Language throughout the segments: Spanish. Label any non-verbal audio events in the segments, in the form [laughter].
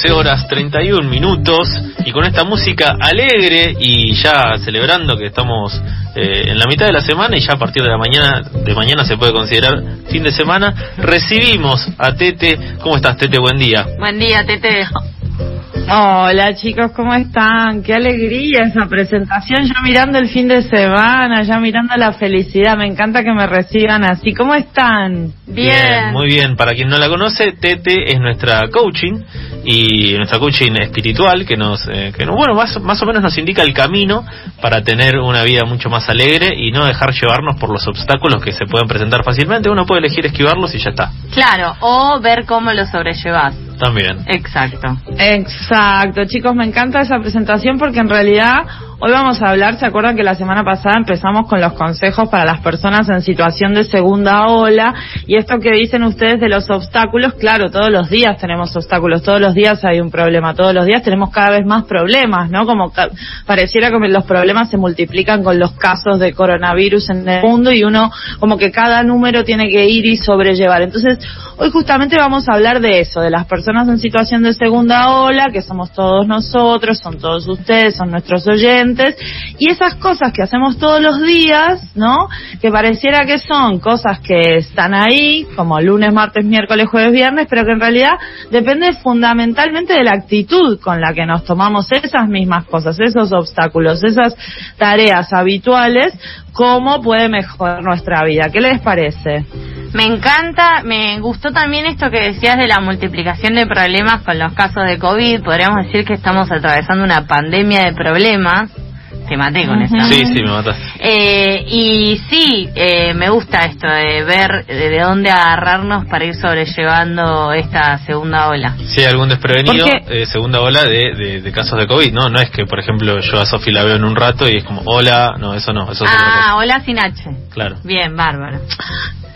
12 horas 31 minutos y con esta música alegre y ya celebrando que estamos eh, en la mitad de la semana y ya a partir de la mañana de mañana se puede considerar fin de semana recibimos a Tete. ¿cómo estás Tete? buen día. Buen día Tete Hola chicos, ¿cómo están? Qué alegría esa presentación, ya mirando el fin de semana, ya mirando la felicidad, me encanta que me reciban así. ¿Cómo están? Bien. muy bien. Para quien no la conoce, Tete es nuestra coaching y nuestra coaching espiritual que nos, eh, que bueno, más, más o menos nos indica el camino para tener una vida mucho más alegre y no dejar llevarnos por los obstáculos que se pueden presentar fácilmente. Uno puede elegir esquivarlos y ya está. Claro, o ver cómo los sobrellevas. También. Exacto. Exacto, chicos, me encanta esa presentación porque en realidad Hoy vamos a hablar, ¿se acuerdan que la semana pasada empezamos con los consejos para las personas en situación de segunda ola? Y esto que dicen ustedes de los obstáculos, claro, todos los días tenemos obstáculos, todos los días hay un problema, todos los días tenemos cada vez más problemas, ¿no? Como pareciera que los problemas se multiplican con los casos de coronavirus en el mundo y uno como que cada número tiene que ir y sobrellevar. Entonces, hoy justamente vamos a hablar de eso, de las personas en situación de segunda ola, que somos todos nosotros, son todos ustedes, son nuestros oyentes y esas cosas que hacemos todos los días, ¿no? Que pareciera que son cosas que están ahí, como lunes, martes, miércoles, jueves, viernes, pero que en realidad depende fundamentalmente de la actitud con la que nos tomamos esas mismas cosas, esos obstáculos, esas tareas habituales, cómo puede mejorar nuestra vida. ¿Qué les parece? Me encanta, me gustó también esto que decías de la multiplicación de problemas con los casos de COVID. Podríamos decir que estamos atravesando una pandemia de problemas. Te maté con eso. Sí, sí, me mataste. Eh, y sí, eh, me gusta esto de ver de dónde agarrarnos para ir sobrellevando esta segunda ola. Sí, algún desprevenido, eh, segunda ola de, de, casos de COVID, ¿no? No es que, por ejemplo, yo a Sofi la veo en un rato y es como, hola, no, eso no, eso es Ah, hola sin H. Claro. Bien, bárbaro.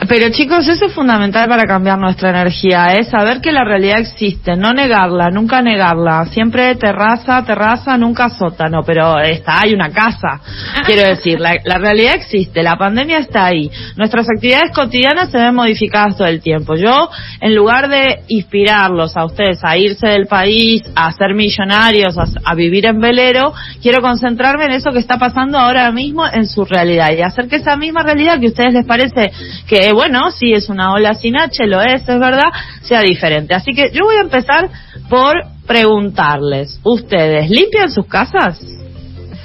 Pero chicos, eso es fundamental para cambiar nuestra energía, es saber que la realidad existe, no negarla, nunca negarla, siempre terraza, terraza, nunca sótano, pero está, hay una casa, quiero decir, la, realidad existe, la pandemia está ahí, nuestras actividades cotidianas se ven modificadas todo el tiempo. Yo, en lugar de inspirarlos a ustedes a irse del país, a ser millonarios, a, a vivir en velero, quiero concentrarme en eso que está pasando ahora mismo en su realidad y hacer que esa misma realidad que a ustedes les parece que bueno, si es una ola sin H, lo es, es verdad, sea diferente. Así que yo voy a empezar por preguntarles, ¿ustedes limpian sus casas?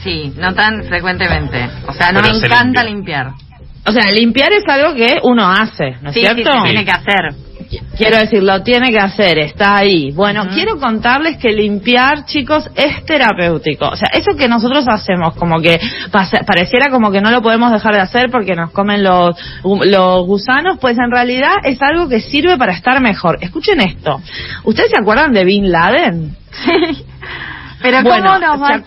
Sí, no tan frecuentemente. O sea, no me encanta limpiar. O sea, limpiar es algo que uno hace, ¿no es cierto? Sí, tiene que hacer. Quiero decir, lo tiene que hacer, está ahí. Bueno, quiero contarles que limpiar, chicos, es terapéutico. O sea, eso que nosotros hacemos, como que pareciera como que no lo podemos dejar de hacer porque nos comen los, los gusanos, pues en realidad es algo que sirve para estar mejor. Escuchen esto. ¿Ustedes se acuerdan de Bin Laden? [laughs] Pero bueno, ¿cómo nos va a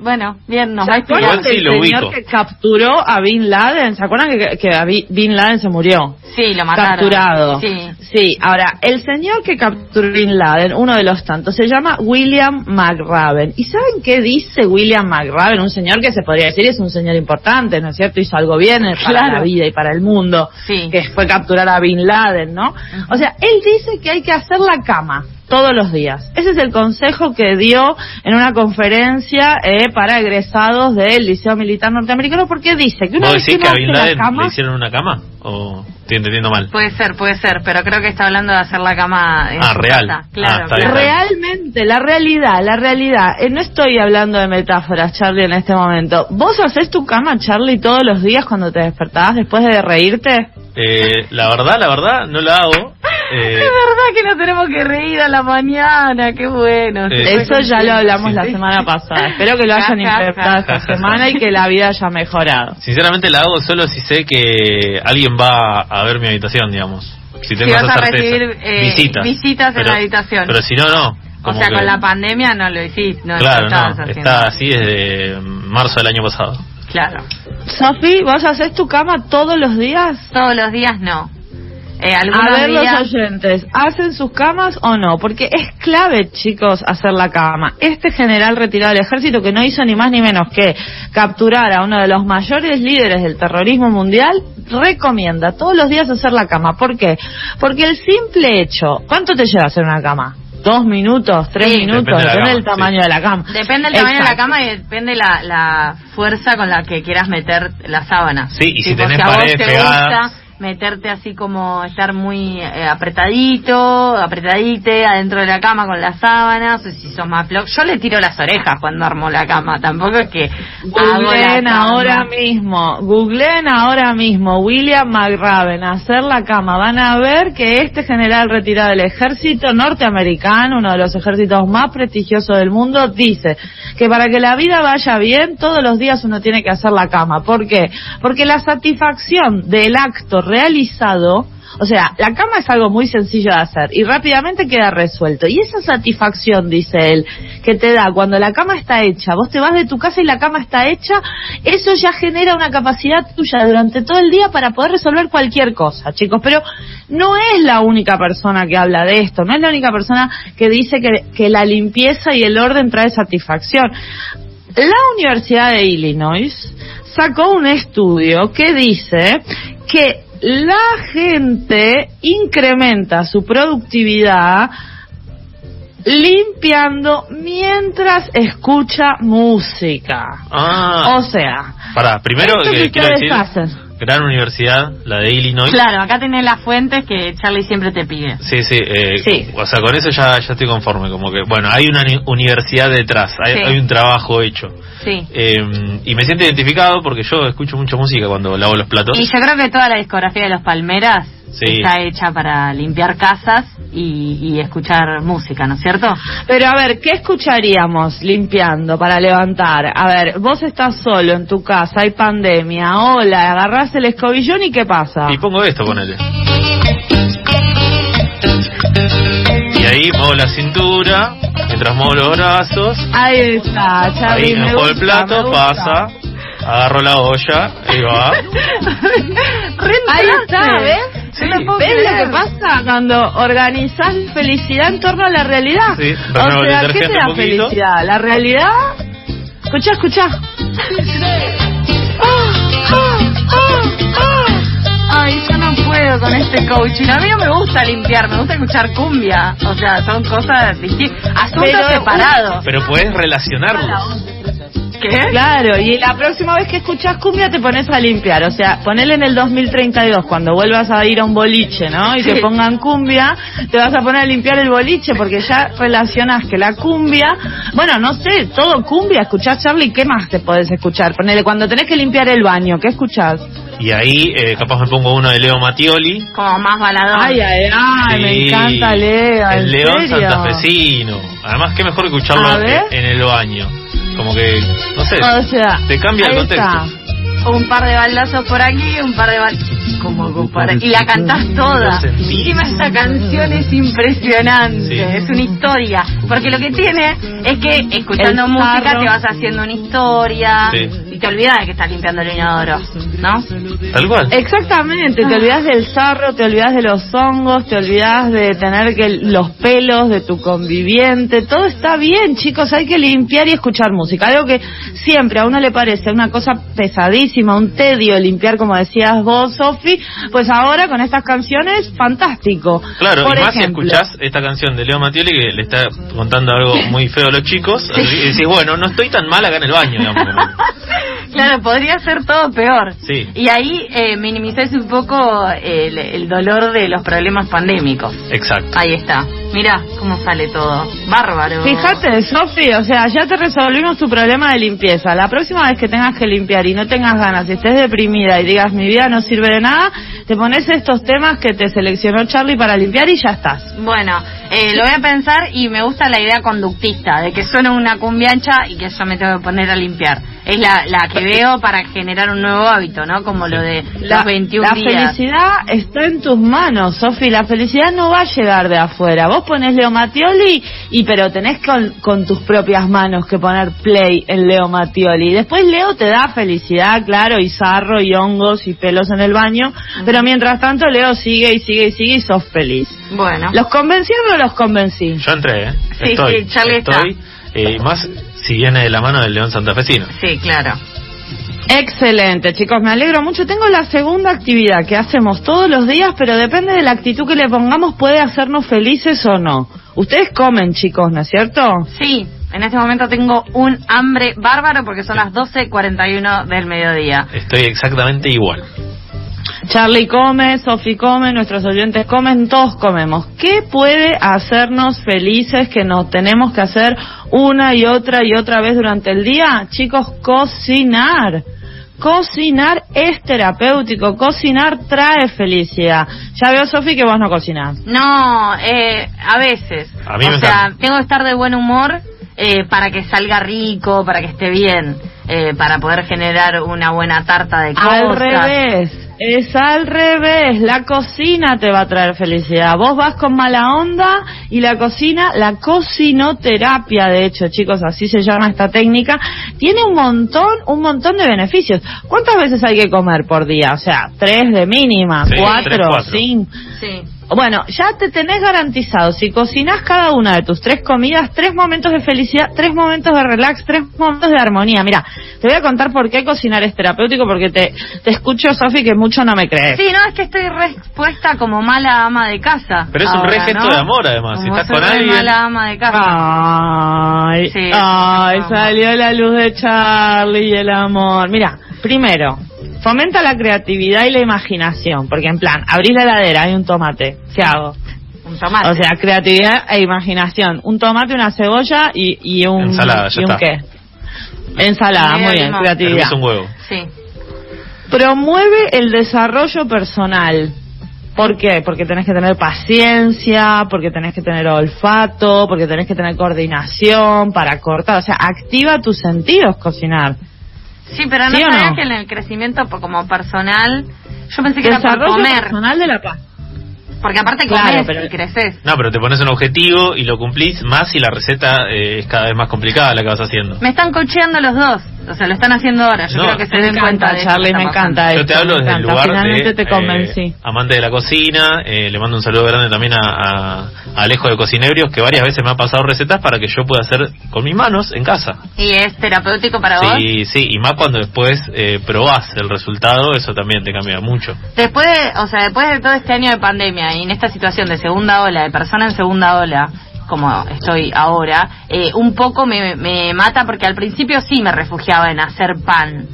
Bueno, bien, nos va a explicar. el señor que capturó a Bin Laden? ¿Se acuerdan que, que Bin Laden se murió? Sí, lo mataron. Capturado. Sí. sí. ahora, el señor que capturó a Bin Laden, uno de los tantos, se llama William McRaven. ¿Y saben qué dice William McRaven? Un señor que se podría decir es un señor importante, ¿no es cierto? Hizo algo bien para la vida y para el mundo. Sí. Que fue capturar a Bin Laden, ¿no? O sea, él dice que hay que hacer la cama todos los días. Ese es el consejo que dio en una conferencia eh, para egresados del Liceo Militar Norteamericano, porque dice que una vez que, a Bin Laden le hicieron una cama? ¿O estoy entendiendo mal? Puede ser, puede ser, pero creo que está hablando de hacer la cama. En ah, real. Claro, ah, Realmente, la realidad, la realidad. Eh, no estoy hablando de metáforas, Charlie, en este momento. ¿Vos haces tu cama, Charlie, todos los días cuando te despertabas después de reírte? Eh, la verdad, la verdad, no la hago. [laughs] Eh, Es verdad que no tenemos que reír a la mañana, qué bueno. Eh, Eso ya lo hablamos la Sí. semana pasada. Espero que lo hayan ja. esta semana y que la vida haya mejorado. sinceramente la hago solo si sé que alguien va a ver mi habitación, digamos. Si tengo vas esa a recibir, eh, visitas. visitas en la habitación. Pero si no, no. O sea, que- con la pandemia no lo hiciste, no Claro, no. haciendo. Está así desde marzo del año pasado. Claro. Sofi, ¿vos haces tu cama todos los días? Todos los días no. Eh, A ver los oyentes, ¿hacen sus camas o no? Porque es clave, chicos, hacer la cama. Este general retirado del ejército que no hizo ni más ni menos que capturar a uno de los mayores líderes del terrorismo mundial, recomienda todos los días hacer la cama. ¿Por qué? Porque el simple hecho, ¿cuánto te lleva hacer una cama? ¿Dos minutos? ¿Tres Sí. minutos? Depende Depende del tamaño sí. de la cama. Depende del tamaño de la cama y depende la, la fuerza con la que quieras meter la sábana. Sí, y si tenés a vos paredes te pegadas. Meterte así como estar muy eh, apretadito, apretadite adentro de la cama con las sábanas, o si sos más flojo. Yo le tiro las orejas cuando armo la cama, tampoco es que Googleen ahora mismo, googleen ahora mismo William McRaven, hacer la cama. Van a ver que este general retirado del ejército norteamericano, uno de los ejércitos más prestigiosos del mundo, dice que para que la vida vaya bien, todos los días uno tiene que hacer la cama. ¿Por qué? Porque la satisfacción del acto realizado o sea, la cama es algo muy sencillo de hacer y rápidamente queda resuelto. Y esa satisfacción, dice él, que te da cuando la cama está hecha, vos te vas de tu casa y la cama está hecha, eso ya genera una capacidad tuya durante todo el día para poder resolver cualquier cosa, chicos. Pero no es la única persona que habla de esto, no es la única persona que dice que, que la limpieza y el orden trae satisfacción. La Universidad de Illinois sacó un estudio que dice que la gente incrementa su productividad limpiando mientras escucha música. Ah, O sea, pará, primero que quiero ustedes decir, hacen. Gran universidad, la de Illinois. Claro, acá tenés las fuentes que Charlie siempre te pide. Sí, sí, eh, Sí. o sea, con eso ya, ya estoy conforme, como que, bueno, hay una ni- universidad detrás, hay, Sí. hay un trabajo hecho. Sí. Eh, y me siento identificado porque yo escucho mucha música cuando lavo los platos. Y yo creo que toda la discografía de los Palmeras Sí. está hecha para limpiar casas y, y escuchar música, ¿no es cierto? Pero a ver, ¿qué escucharíamos limpiando para levantar? A ver, vos estás solo en tu casa, hay pandemia, hola, agarrás el escobillón y ¿qué pasa? Y pongo esto, ponele. Y ahí muevo la cintura, mientras muevo los brazos, Ahí está, Charlie, ahí me el plato, me pasa, agarro la olla, ahí va. [laughs] Ahí está, ¿ves? No lo puedo ¿Ves lo creer. que pasa cuando organizás felicidad en torno a la realidad? Sí, o sea, ¿qué te da felicidad? ¿La realidad? Escucha, escucha. Ay, yo no puedo con este coaching. A mí no me gusta limpiar, me gusta escuchar cumbia. O sea, son cosas distintas. Asuntos Pero- separados. Pero puedes relacionarlos. ¿Qué? Claro, y la próxima vez que escuchás cumbia te pones a limpiar, o sea, ponele en el 2032 cuando vuelvas a ir a un boliche, ¿no? Y Sí. te pongan cumbia, te vas a poner a limpiar el boliche porque ya relacionás que la cumbia, bueno, no sé, todo cumbia, escuchás Charlie, ¿qué más te podés escuchar? Ponele cuando tenés que limpiar el baño, ¿qué escuchás? Y ahí eh, capaz me pongo uno de Leo Mattioli. Como más baladón. Ay, ay, ay, me encanta Leo, El ¿en León serio? santafesino. Además, qué mejor que escucharlo en el baño. Como que, no sé, O sea, te cambia el contexto. está. Un par de baldazos por aquí, un par de baldazos. Como compara- Y la cantás toda. Lo sentí. Encima esta canción es impresionante, Sí. es una historia. Porque lo que tiene es que escuchando música te vas haciendo una historia Sí. Y te olvidas de que estás limpiando el inodoro, ¿no? Tal cual. Exactamente, Ah. te olvidas del sarro, te olvidas de los hongos, te olvidas de tener que los pelos de tu conviviente, todo está bien, chicos, hay que limpiar y escuchar música, algo que siempre a uno le parece una cosa pesadísima, un tedio limpiar como decías vos, Sofi, pues ahora con estas canciones fantástico. Claro, Por y más ejemplo, si escuchás esta canción de Leo Mattioli que le está contando algo muy feo a los chicos, y decís, bueno, no estoy tan mal acá en el baño, digamos. [laughs] Claro, podría ser todo peor. Sí. Y ahí eh, minimizás un poco el, el dolor de los problemas pandémicos. Exacto. Ahí está. Mira cómo sale todo. Bárbaro. Fíjate, Sofi, o sea, ya te resolvimos tu problema de limpieza. La próxima vez que tengas que limpiar y no tengas ganas, y estés deprimida y digas mi vida no sirve de nada, te pones estos temas que te seleccionó Charlie para limpiar y ya estás. Bueno, eh, lo voy a pensar y me gusta la idea conductista, de que suena una cumbiancha y que yo me tengo que poner a limpiar. Es la, la que veo para generar un nuevo hábito, ¿no? Como lo de los 21 la días. felicidad está en tus manos, Sofi. La felicidad no va a llegar de afuera. Vos pones Leo Mattioli y pero tenés con, con tus propias manos que poner play en Leo Mattioli. Después Leo te da felicidad, claro, y sarro y hongos y pelos en el baño. Pero mientras tanto Leo sigue y sigue y sigue y sos feliz. Bueno. ¿Los convencí los convencí? Yo entré, ¿eh? Sí, estoy, sí, Charlie está. eh, más si viene de la mano del León Santafesino. Sí, claro. Excelente, chicos, me alegro mucho. Tengo la segunda actividad que hacemos todos los días, pero depende de la actitud que le pongamos, puede hacernos felices o no. Ustedes comen, chicos, ¿no es cierto? Sí, en este momento tengo un hambre bárbaro porque son las 12.41 del mediodía. Estoy exactamente igual. Charlie come, Sofi come, nuestros oyentes comen, todos comemos. ¿Qué puede hacernos felices que nos tenemos que hacer una y otra y otra vez durante el día? Chicos, cocinar. Cocinar es terapéutico, cocinar trae felicidad. Ya veo, Sofi, que vos no cocinás. No, eh, a veces. A mí o me sea, encanta. tengo que estar de buen humor eh, para que salga rico, para que esté bien, eh, para poder generar una buena tarta de cosas. Al revés, es al revés. La cocina te va a traer felicidad. Vos vas con mala onda y la cocina, la cocinoterapia, de hecho, chicos, así se llama esta técnica, tiene un montón, un montón de beneficios. ¿Cuántas veces hay que comer por día? O sea, tres de mínima, Sí, cuatro, tres, cuatro. cinco. Sí. Bueno, ya te tenés garantizado, si cocinas cada una de tus tres comidas, tres momentos de felicidad, tres momentos de relax, tres momentos de armonía. Mira, te voy a contar por qué cocinar es terapéutico, porque te, te escucho, Sofi, que mucho no me crees. Sí, no, es que estoy re expuesta como mala ama de casa. Pero es un re gesto ¿no? de amor, además. Si estás soy con alguien- mala ama de casa. Ay, Sí, ay, salió la luz de Charlie y el amor. Mira, primero, fomenta la creatividad y la imaginación, porque en plan, abrís la heladera, hay un tomate, ¿qué hago? Un tomate. O sea, creatividad e imaginación. Un tomate, una cebolla y, y un... Ensalada, ya y un está. qué. Ensalada, muy bien, creatividad. Hervís un huevo. Sí. Promueve el desarrollo personal. ¿Por qué? Porque tenés que tener paciencia, porque tenés que tener olfato, porque tenés que tener coordinación para cortar. O sea, activa tus sentidos cocinar. Sí, pero no ¿Sí o sabía no? que en el crecimiento po- como personal, yo pensé que era por Desarrollo comer. personal de la paz. Porque aparte Claro, comés pero- y creces. No, pero te pones un objetivo y lo cumplís más y la receta eh, es cada vez más complicada la que vas haciendo. Me están cocheando los dos. O sea, lo están haciendo ahora. Yo No. creo que se den cuenta de Charlie, me encanta. Yo te hablo desde el lugar Finalmente de te convencí. eh, amante de la cocina. eh, le mando un saludo grande también a, a- a Alejo de Cocinebrios, que varias veces me ha pasado recetas para que yo pueda hacer con mis manos en casa. ¿Y es terapéutico para vos? Sí, sí, y más cuando después eh, probás el resultado, eso también te cambia mucho. Después de, o sea, después de todo este año de pandemia y en esta situación de segunda ola, de persona en segunda ola, como estoy ahora, eh, un poco me, me mata porque al principio sí me refugiaba en hacer pan.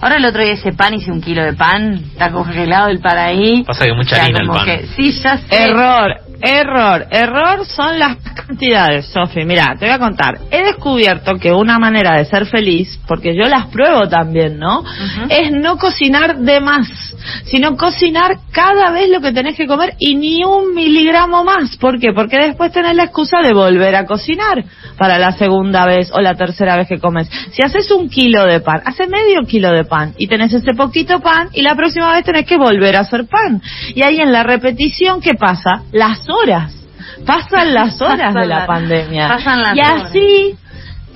Ahora el otro día hice pan, hice un kilo de pan, está congelado el pan ahí. Pasa que mucha harina el como pan. que- sí, ya sé. Error, error, error son las cantidades, Sofi. Mira, te voy a contar. He descubierto que una manera de ser feliz, porque yo las pruebo también, ¿no? Es no cocinar de más, sino cocinar cada vez lo que tenés que comer y ni un miligramo más. ¿Por qué? Porque después tenés la excusa de volver a cocinar para la segunda vez o la tercera vez que comes. Si haces un kilo de pan, hace medio kilo de pan y tenés ese poquito pan y la próxima vez tenés que volver a hacer pan. Y ahí en la repetición, ¿qué pasa? Las horas. Pasan las [laughs] horas Pasan de la la- pandemia. pasan las y horas.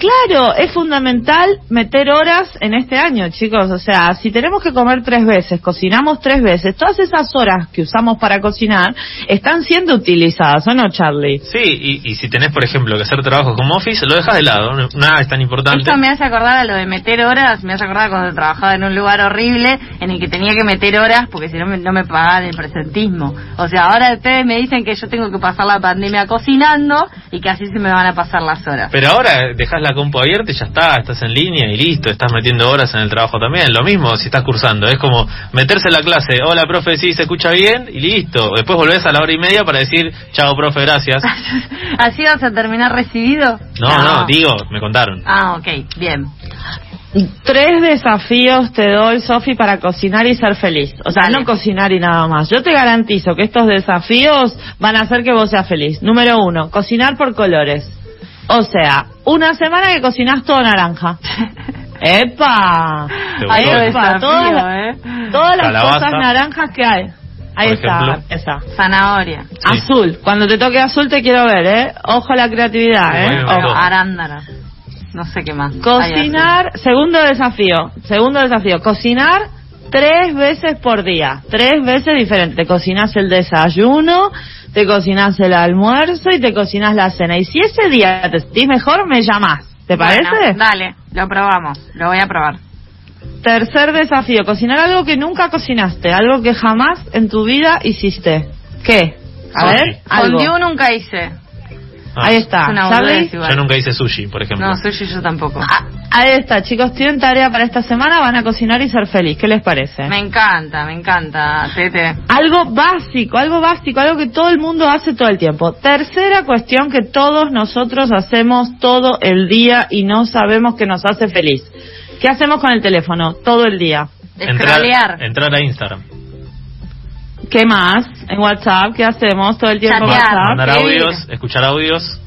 Claro, es fundamental meter horas en este año, chicos. O sea, si tenemos que comer tres veces, cocinamos tres veces, todas esas horas que usamos para cocinar están siendo utilizadas, ¿o no, Charlie? Sí, y, y si tenés, por ejemplo, que hacer trabajo como office, lo dejas de lado, nada es tan importante. Esto me hace acordar a lo de meter horas, me hace acordar cuando trabajaba en un lugar horrible en el que tenía que meter horas porque si no me, no me pagaban el presentismo. O sea, ahora ustedes me dicen que yo tengo que pasar la pandemia cocinando y que así se me van a pasar las horas. Pero ahora dejas la compu abierta y ya está, estás en línea y listo, estás metiendo horas en el trabajo también. Lo mismo si estás cursando, es como meterse en la clase, hola profe, sí, se escucha bien y listo. Después volvés a la hora y media para decir, chao profe, gracias. [laughs] ¿Así vas a terminar recibido? No, no, digo, me contaron. Ah, ok, bien. Tres desafíos te doy, Sofi, para cocinar y ser feliz. O sea, Dale. no cocinar y nada más. Yo te garantizo que estos desafíos van a hacer que vos seas feliz. Número uno, cocinar por colores. O sea, una semana que cocinás todo naranja. [laughs] ¡Epa! ¡Epa! desafío, Todas, las- ¿eh? todas las Calabaza. cosas naranjas que hay. Ahí Por está, ejemplo. esa. Zanahoria. Sí. Azul. Cuando te toque azul te quiero ver, ¿eh? Ojo a la creatividad, ¿eh? Bueno, Ojo. Arándana. No sé qué más. Cocinar, segundo desafío, segundo desafío, cocinar tres veces por día, tres veces diferente. Te cocinas el desayuno, te cocinas el almuerzo y te cocinas la cena. Y si ese día te sentís mejor, me llamás. ¿Te Bueno, parece? dale, lo probamos. Lo voy a probar. Tercer desafío, cocinar algo que nunca cocinaste, algo que jamás en tu vida hiciste. ¿Qué? A ver, algo. Fondue nunca hice. Ah, Ahí está. Es una ¿Charlie? boludez igual. Yo nunca hice sushi, por ejemplo. No, sushi yo tampoco. Ah, Ahí está, chicos, tienen tarea para esta semana, van a cocinar y ser feliz. ¿Qué les parece? Me encanta, me encanta, Tete. Algo básico, algo básico, algo que todo el mundo hace todo el tiempo. Tercera cuestión que todos nosotros hacemos todo el día y no sabemos que nos hace feliz. ¿Qué hacemos con el teléfono todo el día? entrar, entrar a Instagram. ¿Qué más? En WhatsApp, ¿qué hacemos todo el tiempo en Chatear. WhatsApp? Mandar escribir. audios, escuchar audios.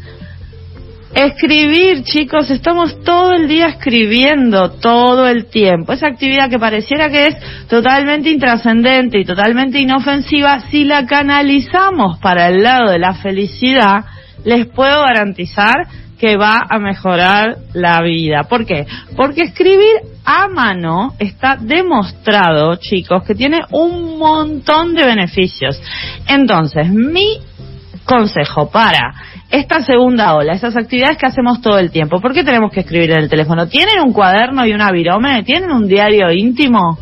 Escribir, chicos, estamos todo el día escribiendo, todo el tiempo. Esa actividad que pareciera que es totalmente intrascendente y totalmente inofensiva, si la canalizamos para el lado de la felicidad, les puedo garantizar que va a mejorar la vida. ¿Por qué? Porque escribir a mano está demostrado, chicos, que tiene un montón de beneficios. Entonces, mi consejo para esta segunda ola, esas actividades que hacemos todo el tiempo. ¿Por qué tenemos que escribir en el teléfono? ¿Tienen un cuaderno y una virome? ¿Tienen un diario íntimo?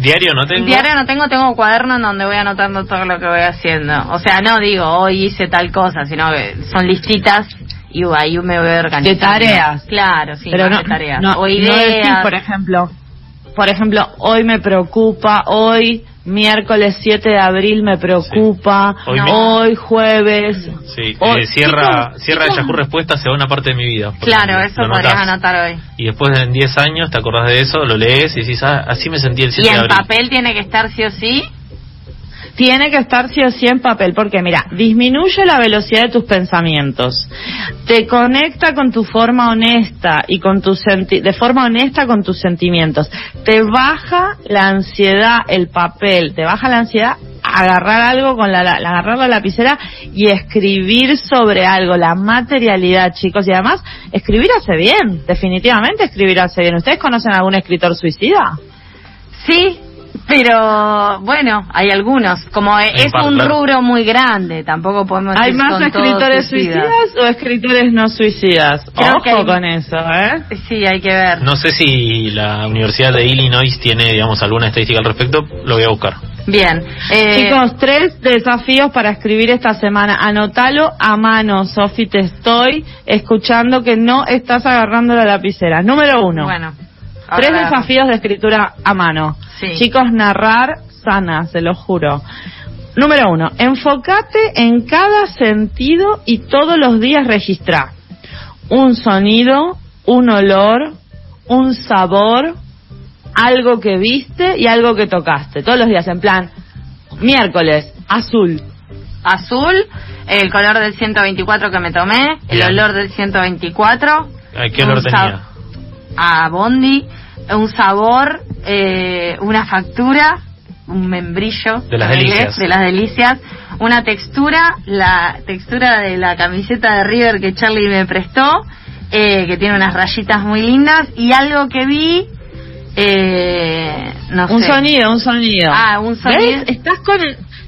Diario no tengo. Diario no tengo, tengo un cuaderno en donde voy anotando todo lo que voy haciendo. O sea, no digo, hoy hice tal cosa, sino que son listitas y ahí me voy organizando. De tareas. Claro, sí, Pero no, de tareas. no, o no ideas. decís, por ejemplo, por ejemplo, hoy me preocupa, hoy miércoles 7 de abril me preocupa, Sí. Hoy jueves. Sí, hoy- eh, cierra, chicos, cierra chicos, Yahoo Respuesta se va una parte de mi vida. Claro, eso Lo podrías anotar hoy. Y después en 10 años te acordás de eso, lo lees y decís, ah, así me sentí el 7 Y de en abril. papel tiene que estar sí o sí. Tiene que estar sí o sí en papel, porque mira, disminuye la velocidad de tus pensamientos, te conecta con tu forma honesta y con tus senti- de forma honesta con tus sentimientos, te baja la ansiedad, el papel, te baja la ansiedad agarrar algo con la, la- agarrar la lapicera y escribir sobre algo, la materialidad, chicos, y además escribir hace bien, definitivamente escribir hace bien. ¿Ustedes conocen algún escritor suicida? Sí, pero bueno, hay algunos. Como es par, un claro. rubro muy grande, tampoco podemos ¿Hay decir más escritores suicidas o escritores no suicidas? Creo Ojo que hay- con eso, ¿eh? Sí, hay que ver. No sé si la Universidad de Illinois tiene, digamos, alguna estadística al respecto, lo voy a buscar. Bien. Eh, Chicos, tres desafíos para escribir esta semana. Anótalo a mano, Sofi, te estoy escuchando que no estás agarrando la lapicera. Número uno. Bueno. Tres desafíos de escritura a mano. Sí. Chicos, narrar sana, se lo juro. Número uno, enfócate en cada sentido y todos los días registra un sonido, un olor, un sabor, algo que viste y algo que tocaste. Todos los días, en plan, miércoles, azul. Azul, el color del 124 que me tomé, el olor del 124. Ay, ¿Qué olor tenía? A Bondi, un sabor, eh, una factura, un membrillo. De las delicias. De las delicias. Una textura, la textura de la camiseta de River que Charlie me prestó, eh, que tiene unas rayitas muy lindas. Y algo que vi, eh, no Un sé. sonido, un sonido. Ah, un sonido. ¿Ves? Estás con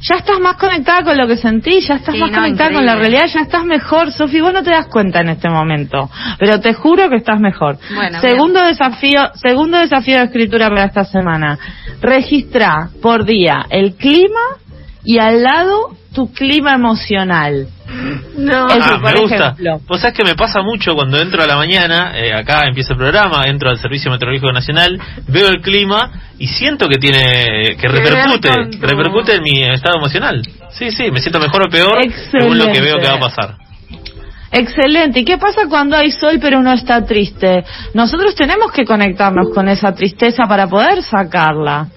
ya estás más conectada con lo que sentís, ya estás Sí, más no, conectada con la realidad, ya estás mejor. Sofi, vos no te das cuenta en este momento, pero te juro que estás mejor. Bueno, segundo desafío, segundo desafío de escritura para esta semana. Registra por día el clima y al lado tu clima emocional. No. Ah, por me gusta. ejemplo. Vos sabés que me pasa mucho cuando entro a la mañana, eh, acá empieza el programa, entro al Servicio Meteorológico Nacional, veo el clima y siento que tiene, que repercute, repercute en mi estado emocional. Sí, sí, me siento mejor o peor según lo que veo que va a pasar. Excelente. ¿Y qué pasa cuando hay sol pero uno está triste? Nosotros tenemos que conectarnos con esa tristeza para poder sacarla.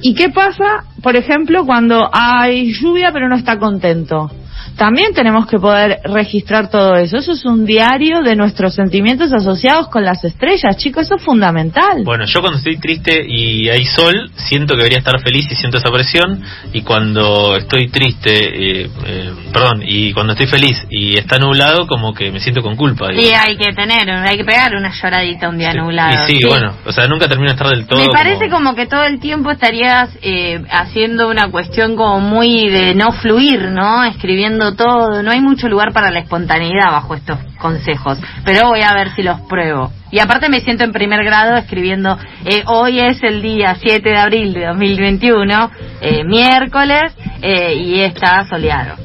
¿Y qué pasa, por ejemplo, cuando hay lluvia pero uno está contento? También tenemos que poder registrar todo eso. Eso es un diario de nuestros sentimientos asociados con las estrellas, chicos. Eso es fundamental. Bueno, yo cuando estoy triste y hay sol, siento que debería estar feliz y siento esa presión. Y cuando estoy triste, eh, eh, perdón, y cuando estoy feliz y está nublado, como que me siento con culpa. Y digamos. hay que tener, hay que pegar una lloradita un día Sí. nublado. Y sí, bueno, o sea, nunca termino de estar del todo. Me parece como... que todo el tiempo estarías eh, haciendo una cuestión como muy de no fluir, ¿no? Escribiendo todo. No hay mucho lugar para la espontaneidad bajo estos consejos. Pero voy a ver si los pruebo. Y aparte me siento en primer grado escribiendo, eh, hoy es el día 7 de abril de 2021, eh, miércoles, eh, y está soleado.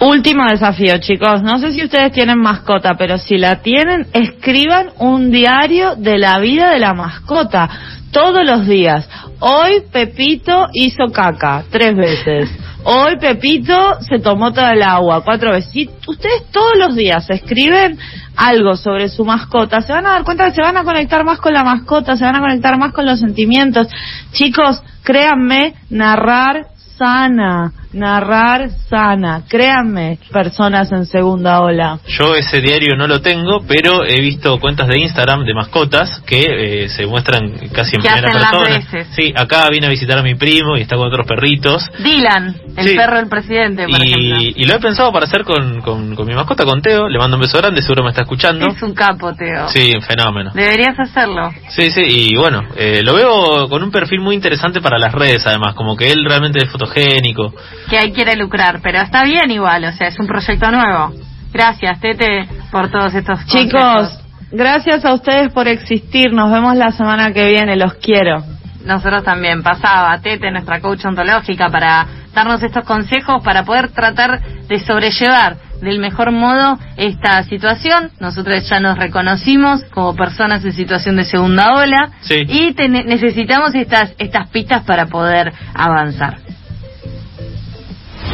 Último desafío, chicos. No sé si ustedes tienen mascota, pero si la tienen, escriban un diario de la vida de la mascota todos los días. Hoy Pepito hizo caca tres veces. Hoy Pepito se tomó toda el agua cuatro veces. Ustedes todos los días escriben algo sobre su mascota, se van a dar cuenta que se van a conectar más con la mascota, se van a conectar más con los sentimientos. Chicos, créanme, narrar sana, narrar sana. Créanme, personas en segunda ola. Yo ese diario no lo tengo, pero he visto cuentas de Instagram de mascotas que eh, se muestran casi en Que primera hacen las persona. veces. Sí, acá vine a visitar a mi primo y está con otros perritos. Dylan, el Sí. perro del presidente, por ejemplo. Y, y lo he pensado para hacer con, con, con mi mascota, con Teo. Le mando un beso grande, seguro me está escuchando. Es un capo, Teo. Sí, un fenómeno. Deberías hacerlo. Sí, sí, y bueno, eh, lo veo con un perfil muy interesante para las redes, además, como que él realmente es fotogénico. Que ahí quiere lucrar, pero está bien igual, o sea, es un proyecto nuevo. Gracias, Tete, por todos estos Chicos, gracias a ustedes por existir. Nos vemos la semana que viene. Los quiero. Nosotros también. Pasaba Tete, nuestra coach ontológica, para darnos estos consejos para poder tratar de sobrellevar del mejor modo esta situación. Nosotros ya nos reconocimos como personas en situación de segunda ola Sí. y te- necesitamos estas, estas pistas para poder avanzar.